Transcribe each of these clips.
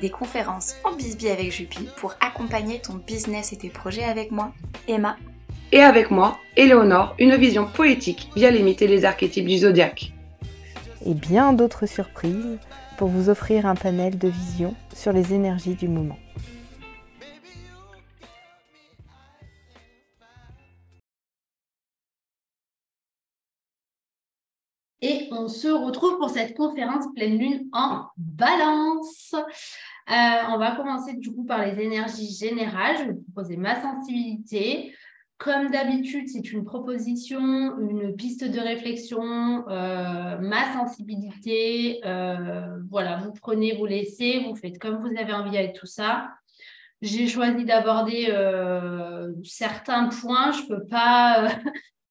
Des conférences en bisbee avec Jupi pour accompagner ton business et tes projets avec moi, Emma. Et avec moi, Éléonore, une vision poétique via limiter les archétypes du zodiaque. Et bien d'autres surprises pour vous offrir un panel de vision sur les énergies du moment. On se retrouve pour cette conférence pleine lune en balance. Euh, on va commencer du coup par les énergies générales. Je vais vous proposer ma sensibilité. Comme d'habitude, c'est une proposition, une piste de réflexion, euh, ma sensibilité. Euh, voilà, vous prenez, vous laissez, vous faites comme vous avez envie avec tout ça. J'ai choisi d'aborder certains points. Je ne peux pas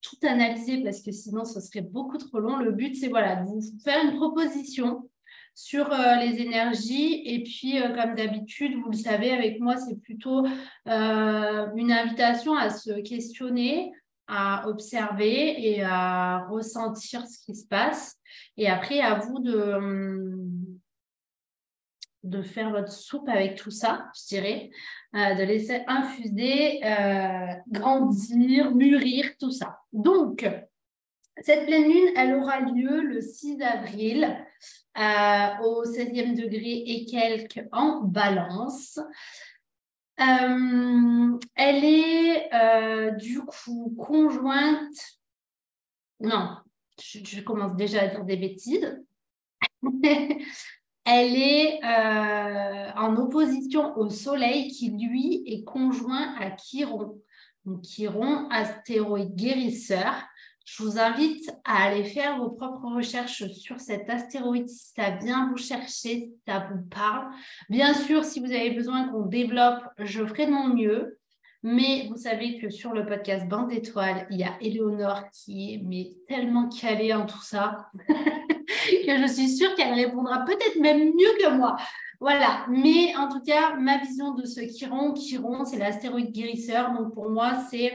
tout analyser parce que sinon ce serait beaucoup trop long. Le but, c'est voilà, de vous faire une proposition sur euh, les énergies. Et puis, euh, comme d'habitude, vous le savez, avec moi, c'est plutôt euh, une invitation à se questionner, à observer et à ressentir ce qui se passe. Et après, à vous de, hum, de faire votre soupe avec tout ça, je dirais, euh, de laisser infuser, euh, grandir, mûrir, tout ça. Donc, cette pleine lune, elle aura lieu le 6 avril euh, au 16e degré et quelques en balance. elle est du coup conjointe. Non, je, je commence déjà à dire des bêtises. elle est euh, en opposition au Soleil qui, lui, est conjoint à Chiron. Donc, Chiron, astéroïde guérisseur. Je vous invite à aller faire vos propres recherches sur cet astéroïde si ça vient vous chercher, si ça vous parle. Bien sûr, si vous avez besoin qu'on développe, je ferai de mon mieux. Mais vous savez que sur le podcast Bande d'étoiles, il y a Éléonore qui est tellement calée en tout ça. que je suis sûre qu'elle répondra peut-être même mieux que moi. Voilà, mais en tout cas, ma vision de ce Chiron, Chiron, c'est l'astéroïde guérisseur. Donc pour moi, c'est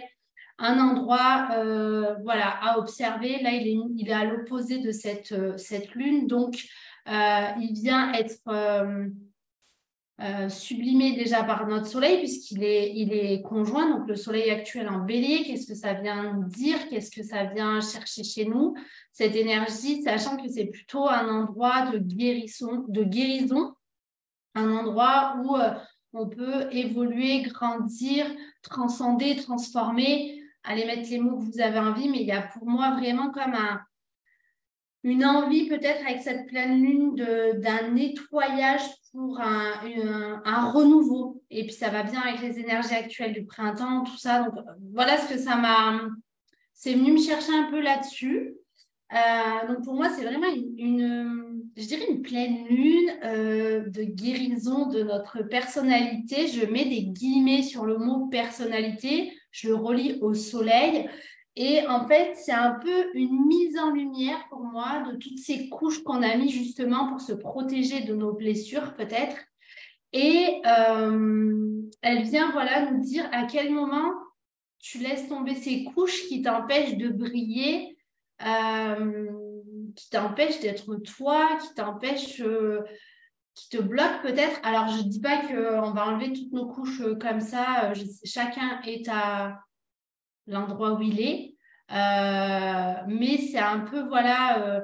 un endroit euh, voilà, à observer. Là, il est, il est à l'opposé de cette, euh, cette lune. Donc, euh, il vient être sublimé déjà par notre soleil puisqu'il est, il est conjoint. Donc, le soleil actuel en bélier, qu'est-ce que ça vient dire? Qu'est-ce que ça vient chercher chez nous? Cette énergie, sachant que c'est plutôt un endroit de guérison, de guérison un endroit où euh, on peut évoluer, grandir, transcender, transformer, aller mettre les mots que vous avez envie, mais il y a pour moi vraiment comme un, une envie peut-être avec cette pleine lune d'un nettoyage pour un, renouveau. Et puis ça va bien avec les énergies actuelles du printemps, tout ça. Donc voilà ce que ça m'a... C'est venu me chercher un peu là-dessus. Euh, donc pour moi, c'est vraiment une, je dirais une pleine lune euh, de guérison de notre personnalité. Je mets des guillemets sur le mot personnalité, je le relis au soleil. Et en fait, c'est un peu une mise en lumière pour moi de toutes ces couches qu'on a mis justement pour se protéger de nos blessures peut-être. Et euh, elle vient voilà nous dire à quel moment tu laisses tomber ces couches qui t'empêchent de briller euh, qui t'empêche d'être toi, qui t'empêche, euh, qui te bloque peut-être. Alors, je ne dis pas qu'on va enlever toutes nos couches comme ça. chacun est à l'endroit où il est. mais c'est un peu, voilà,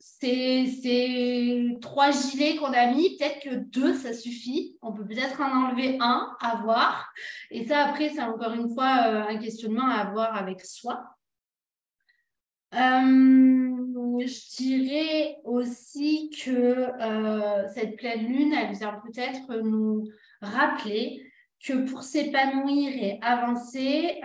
ces, trois gilets qu'on a mis, peut-être que deux, ça suffit. On peut peut-être en enlever un à voir. Et ça, après, c'est encore une fois euh, un questionnement à avoir avec soi. Euh, je dirais aussi que euh, cette pleine lune, elle vient peut-être nous rappeler que pour s'épanouir et avancer,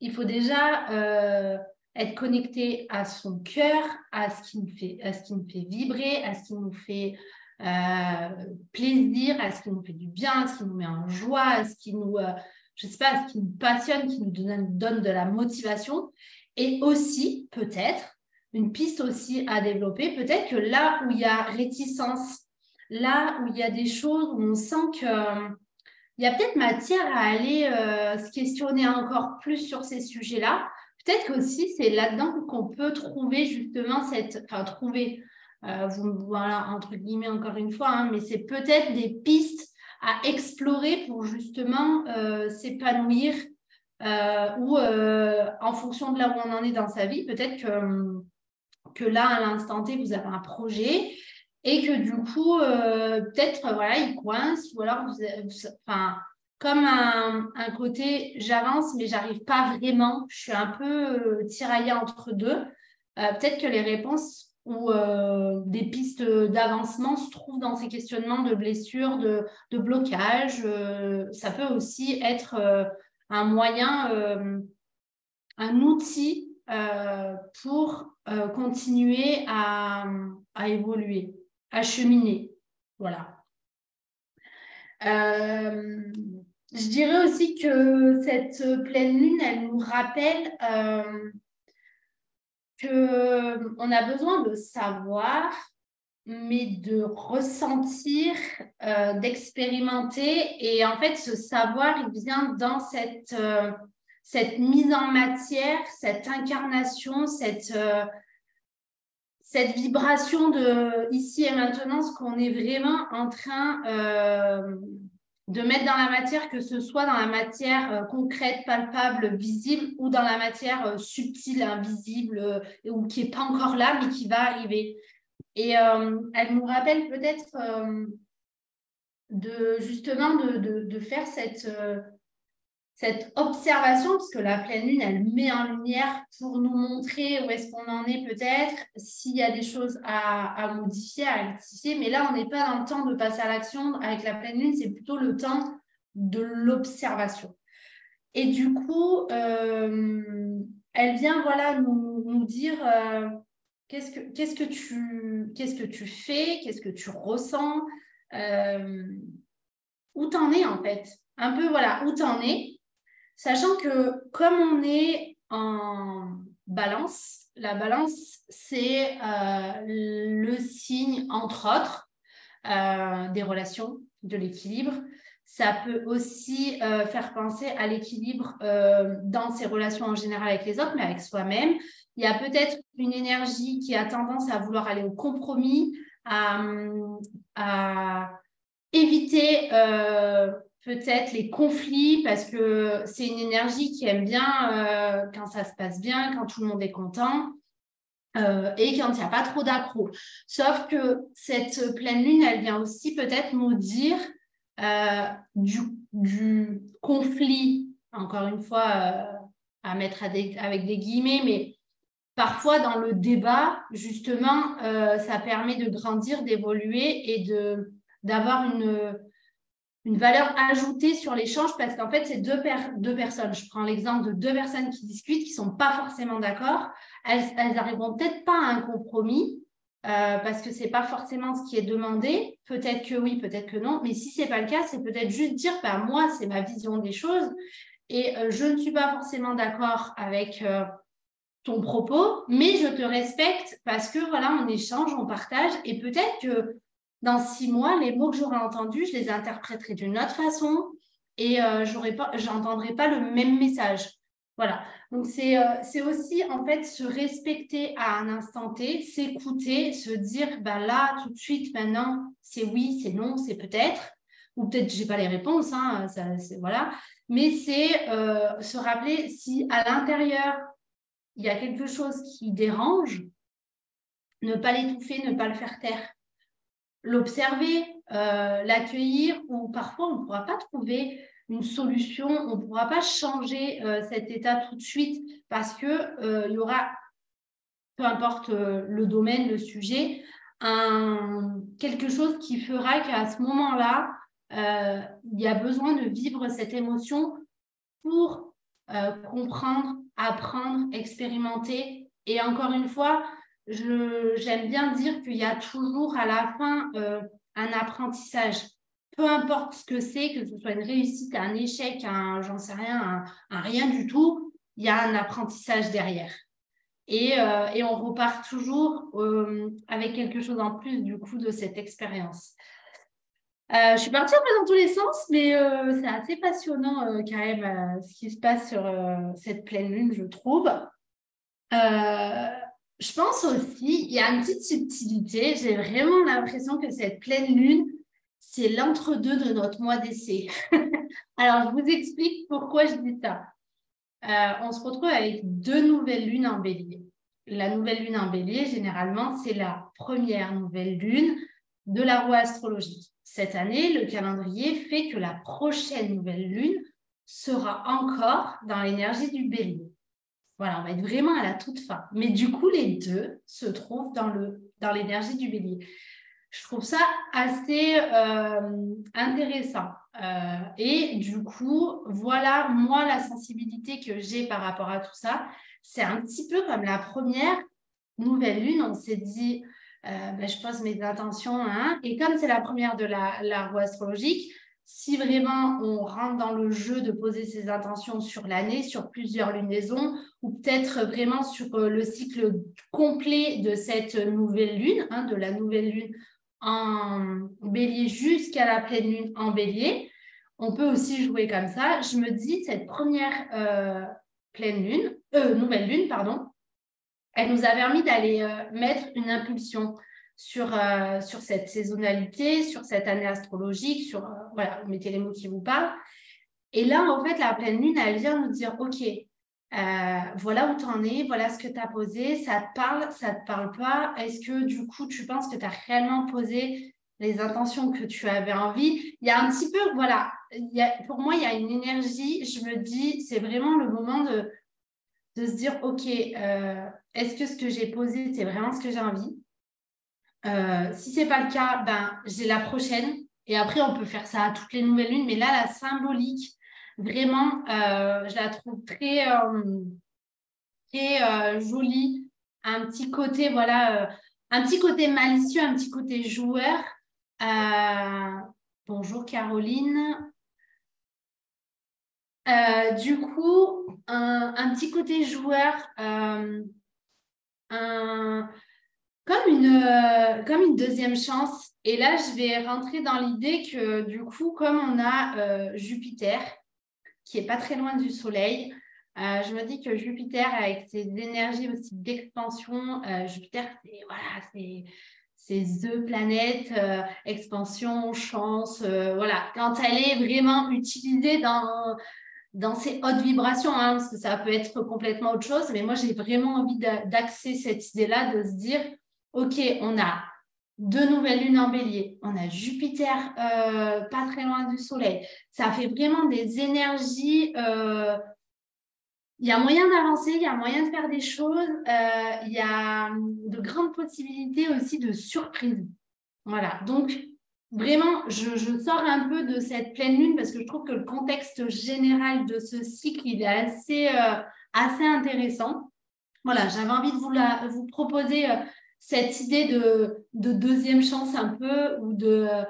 il faut déjà être connecté à son cœur, à ce qui nous fait, à ce qui nous fait vibrer, à ce qui nous fait euh, plaisir, à ce qui nous fait du bien, à ce qui nous met en joie, à ce qui nous, euh, je sais pas, ce qui nous passionne, qui nous donne de la motivation. Et aussi, peut-être, une piste aussi à développer, peut-être que là où il y a réticence, là où il y a des choses où on sent que il y a peut-être matière à aller euh, se questionner encore plus sur ces sujets-là, Peut-être qu'aussi, c'est là-dedans qu'on peut trouver justement cette. Enfin, trouver, euh, voilà, entre guillemets, encore une fois, hein, mais c'est peut-être des pistes à explorer pour justement euh, s'épanouir euh, ou en fonction de là où on en est dans sa vie, peut-être que, que là, à l'instant T, vous avez un projet et que du coup, peut-être, voilà, il coince ou alors vous, enfin, comme un, côté j'avance mais j'arrive pas vraiment, je suis un peu euh, tiraillée entre deux. Euh, peut-être que les réponses ou euh, des pistes d'avancement se trouvent dans ces questionnements de blessures, de, de blocage. ça peut aussi être un moyen, un outil pour continuer à, à évoluer, à cheminer. Voilà. Euh, je dirais aussi que cette pleine lune, elle nous rappelle euh, qu'on a besoin de savoir, mais de ressentir, euh, d'expérimenter. Et en fait, ce savoir, il vient dans cette, euh, cette mise en matière, cette incarnation, cette, cette vibration de ici et maintenant, ce qu'on est vraiment en train de mettre dans la matière, que ce soit dans la matière euh, concrète, palpable, visible, ou dans la matière euh, subtile, invisible, euh, ou qui n'est pas encore là, mais qui va arriver. Et elle nous rappelle peut-être de justement de, de faire cette cette observation, parce que la pleine lune, elle met en lumière pour nous montrer où est-ce qu'on en est peut-être, s'il y a des choses à, modifier, à rectifier. Mais là, on n'est pas dans le temps de passer à l'action avec la pleine lune, c'est plutôt le temps de l'observation. Et du coup, euh, elle vient voilà, nous, dire euh, qu'est-ce, que, qu'est-ce, que tu, qu'est-ce que tu fais, qu'est-ce que tu ressens, euh, où t'en es en fait. Un peu, voilà, où t'en es Sachant que comme on est en balance, la balance, c'est euh, le signe, entre autres, euh, des relations, de l'équilibre. Ça peut aussi euh, faire penser à l'équilibre dans ses relations en général avec les autres, mais avec soi-même. Il y a peut-être une énergie qui a tendance à vouloir aller au compromis, à, à éviter peut-être les conflits, parce que c'est une énergie qui aime bien euh, quand ça se passe bien, quand tout le monde est content. Euh, et quand il n'y a pas trop d'accro. Sauf que cette pleine lune, elle vient aussi peut-être nous dire euh, du, conflit, encore une fois, à mettre avec des guillemets, mais parfois dans le débat, justement, ça permet de grandir, d'évoluer et d'avoir une, une valeur ajoutée sur l'échange parce qu'en fait, c'est deux, personnes. Je prends l'exemple de deux personnes qui discutent, qui ne sont pas forcément d'accord. Elles n'arriveront peut-être pas à un compromis euh, parce que ce n'est pas forcément ce qui est demandé. Peut-être que oui, peut-être que non. Mais si ce n'est pas le cas, c'est peut-être juste dire, bah, moi, c'est ma vision des choses et euh, je ne suis pas forcément d'accord avec euh, ton propos, mais je te respecte parce que voilà, on échange, on partage et peut-être que dans six mois, les mots que j'aurai entendus, je les interpréterai d'une autre façon et euh, je n'entendrai pas le même message. Voilà. Donc, euh, c'est aussi, en fait, se respecter à un instant T, s'écouter, se dire, bah là, tout de suite, maintenant, c'est oui, c'est non, c'est peut-être. Ou peut-être je n'ai pas les réponses, hein, ça, voilà. Mais c'est euh, se rappeler si à l'intérieur, il y a quelque chose qui dérange, ne pas l'étouffer, ne pas le faire taire. L'observer, euh, l'accueillir, ou parfois on ne pourra pas trouver une solution, on ne pourra pas changer euh, cet état tout de suite parce qu'il euh, y aura, peu importe le domaine, le sujet, quelque chose qui fera qu'à ce moment-là, il y a besoin de vivre cette émotion pour comprendre, apprendre, expérimenter. Et encore une fois, j'aime bien dire qu'il y a toujours à la fin euh, un apprentissage. Peu importe ce que c'est, que ce soit une réussite, un échec, un j'en sais rien, un, rien du tout, il y a un apprentissage derrière. Et, euh, et on repart toujours euh, avec quelque chose en plus du coup de cette expérience. je suis partie un peu dans tous les sens, mais c'est assez passionnant quand même ce qui se passe sur cette pleine lune, je trouve. Je pense aussi, il y a une petite subtilité. J'ai vraiment l'impression que cette pleine lune, c'est l'entre-deux de notre mois d'essai. Alors, je vous explique pourquoi je dis ça. Euh, on se retrouve avec deux nouvelles lunes en bélier. La nouvelle lune en bélier, généralement, c'est la première nouvelle lune de la roue astrologique. Cette année, le calendrier fait que la prochaine nouvelle lune sera encore dans l'énergie du bélier. Voilà, on va être vraiment à la toute fin. Mais du coup, les deux se trouvent dans, le, dans l'énergie du bélier. Je trouve ça assez euh, intéressant. Euh, et du coup, voilà, moi, la sensibilité que j'ai par rapport à tout ça, c'est un petit peu comme la première nouvelle lune. On s'est dit, euh, ben, je pose mes intentions. Hein, et comme c'est la première de la, la roue astrologique, si vraiment on rentre dans le jeu de poser ses intentions sur l'année, sur plusieurs lunaisons, ou peut-être vraiment sur euh, le cycle complet de cette nouvelle lune, hein, de la nouvelle lune en bélier jusqu'à la pleine lune en bélier, on peut aussi jouer comme ça. Je me dis, cette première euh, pleine lune, euh, nouvelle lune, pardon, elle nous a permis d'aller mettre une impulsion sur, euh, sur cette saisonnalité, sur cette année astrologique, sur, euh, voilà, mettez les mots qui vous parlent. Et là, en fait, la pleine lune, elle vient nous dire, OK, euh, voilà où tu en es, voilà ce que tu as posé, ça te parle, ça te parle pas. Est-ce que du coup, tu penses que tu as réellement posé les intentions que tu avais envie? Il y a un petit peu, voilà, pour moi, il y a une énergie, je me dis, c'est vraiment le moment de, de se dire, OK, est-ce que ce que j'ai posé, c'est vraiment ce que j'ai envie? Euh, si ce n'est pas le cas, ben, j'ai la prochaine. Et après, on peut faire ça à toutes les nouvelles lunes. Mais là, la symbolique, vraiment, euh, je la trouve très, euh, très jolie. Un petit côté, voilà, un petit côté malicieux, un petit côté joueur. bonjour Caroline. du coup, un, un, petit côté joueur, un, comme une, euh, comme une deuxième chance. Et là, je vais rentrer dans l'idée que du coup, comme on a euh, Jupiter, qui est pas très loin du Soleil, euh, je me dis que Jupiter, avec ses énergies aussi d'expansion, Jupiter, c'est voilà, c'est c'est the planète, expansion, chance, voilà. Quand elle est vraiment utilisée dans dans ces hautes vibrations, hein, parce que ça peut être complètement autre chose, mais moi j'ai vraiment envie d'axer cette idée-là, de se dire, OK, on a deux nouvelles lunes en bélier, on a Jupiter euh, pas très loin du Soleil. Ça fait vraiment des énergies. Euh, il y a moyen d'avancer, il y a moyen de faire des choses, euh, il y a de grandes possibilités aussi de surprises. Voilà, donc vraiment, je, je, sors un peu de cette pleine lune parce que je trouve que le contexte général de ce cycle, il est assez, assez intéressant. Voilà, j'avais envie de vous, la, vous proposer cette idée de, deuxième chance un peu, ou de euh,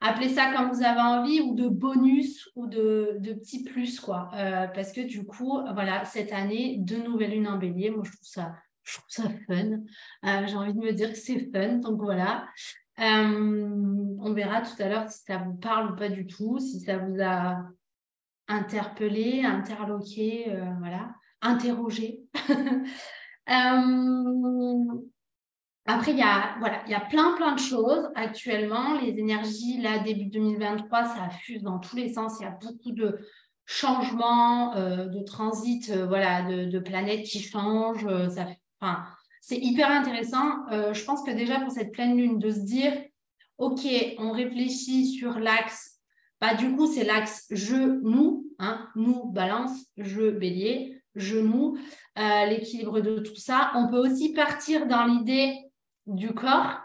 appeler ça comme vous avez envie, ou de bonus, ou de, de petit plus, quoi. Euh, parce que du coup, voilà, cette année, deux nouvelles lunes en bélier, moi, je trouve ça, je trouve ça fun. Euh, j'ai envie de me dire que c'est fun, donc voilà. on verra tout à l'heure si ça vous parle ou pas du tout, si ça vous a interpellé, interloqué, voilà, interrogé. Après, il y a, voilà, il y a plein, plein de choses actuellement. Les énergies, là, début 2023, ça fuse dans tous les sens. Il y a beaucoup de changements, euh, de transit, euh, voilà, de, planètes qui changent. Euh, ça, enfin, c'est hyper intéressant. Je pense que déjà pour cette pleine lune, de se dire, OK, on réfléchit sur l'axe. Bah, du coup, c'est l'axe je-nous, hein, nous, balance, je, bélier, genou, euh, l'équilibre de tout ça. On peut aussi partir dans l'idée du corps,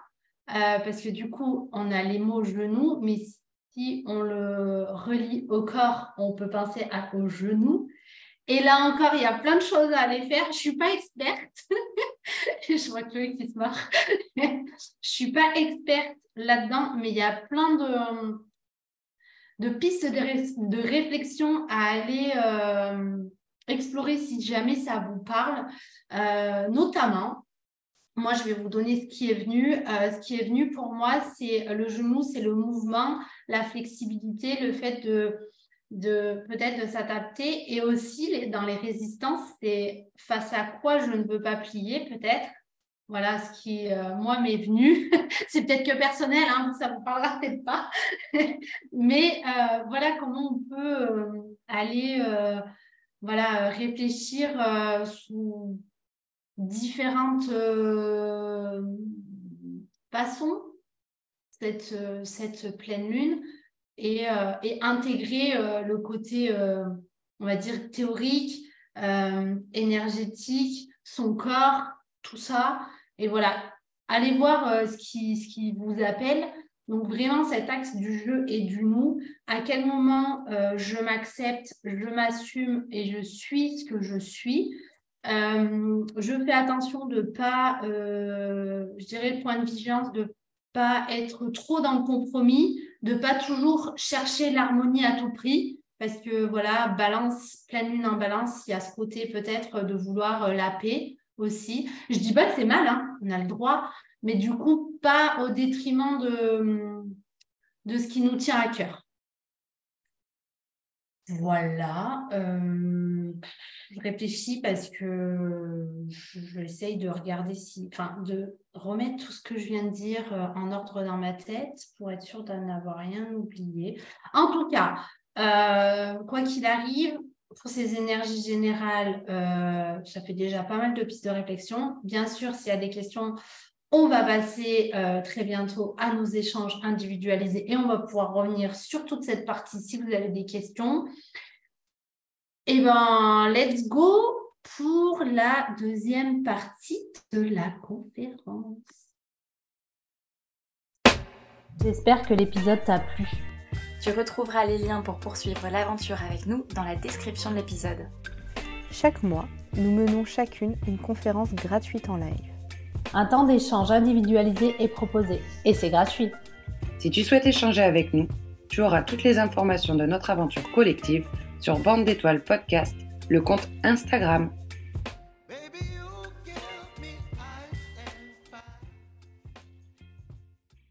euh, parce que du coup, on a les mots genou, mais si on le relie au corps, on peut penser à, au genou. Et là encore, il y a plein de choses à aller faire. Je ne suis pas experte. je vois Chloé qui se marre. je ne suis pas experte là-dedans, mais il y a plein de, de pistes de, de, réflexion à aller euh, explorer si jamais ça vous parle. Euh, notamment, moi, je vais vous donner ce qui est venu. Euh, ce qui est venu pour moi, c'est le genou, c'est le mouvement, la flexibilité, le fait de peut-être de s'adapter et aussi dans les résistances, c'est face à quoi je ne veux pas plier peut-être. Voilà ce qui, euh, moi, m'est venu. c'est peut-être que personnel, hein, ça ne vous parlera peut-être pas. Mais euh, voilà comment on peut aller voilà, réfléchir sous différentes façons cette, cette pleine lune et, euh, et intégrer euh, le côté, euh, on va dire, théorique, énergétique, son corps, tout ça. Et voilà, allez voir ce, qui, ce qui vous appelle. Donc vraiment cet axe du jeu et du nous, à quel moment je m'accepte, je m'assume et je suis ce que je suis? Je fais attention de pas, je dirais le point de vigilance, de pas être trop dans le compromis, de pas toujours chercher l'harmonie à tout prix, parce que voilà, balance, pleine lune en balance, il y a ce côté peut-être de vouloir euh, la paix aussi. Je dis pas que c'est mal, hein, on a le droit, mais du coup, pas au détriment de, de ce qui nous tient à cœur. Voilà. Euh, je réfléchis parce que j'essaye de regarder si, enfin, de remettre tout ce que je viens de dire euh, en ordre dans ma tête pour être sûre de n'avoir rien oublié. En tout cas, euh, quoi qu'il arrive, pour ces énergies générales, ça fait déjà pas mal de pistes de réflexion. Bien sûr, s'il y a des questions, on va passer très bientôt à nos échanges individualisés et on va pouvoir revenir sur toute cette partie si vous avez des questions. Eh bien, let's go pour la deuxième partie de la conférence. J'espère que l'épisode t'a plu. Tu retrouveras les liens pour poursuivre l'aventure avec nous dans la description de l'épisode. Chaque mois, nous menons chacune une conférence gratuite en live. Un temps d'échange individualisé est proposé et c'est gratuit. Si tu souhaites échanger avec nous, tu auras toutes les informations de notre aventure collective sur Bande d'étoiles podcast, le compte Instagram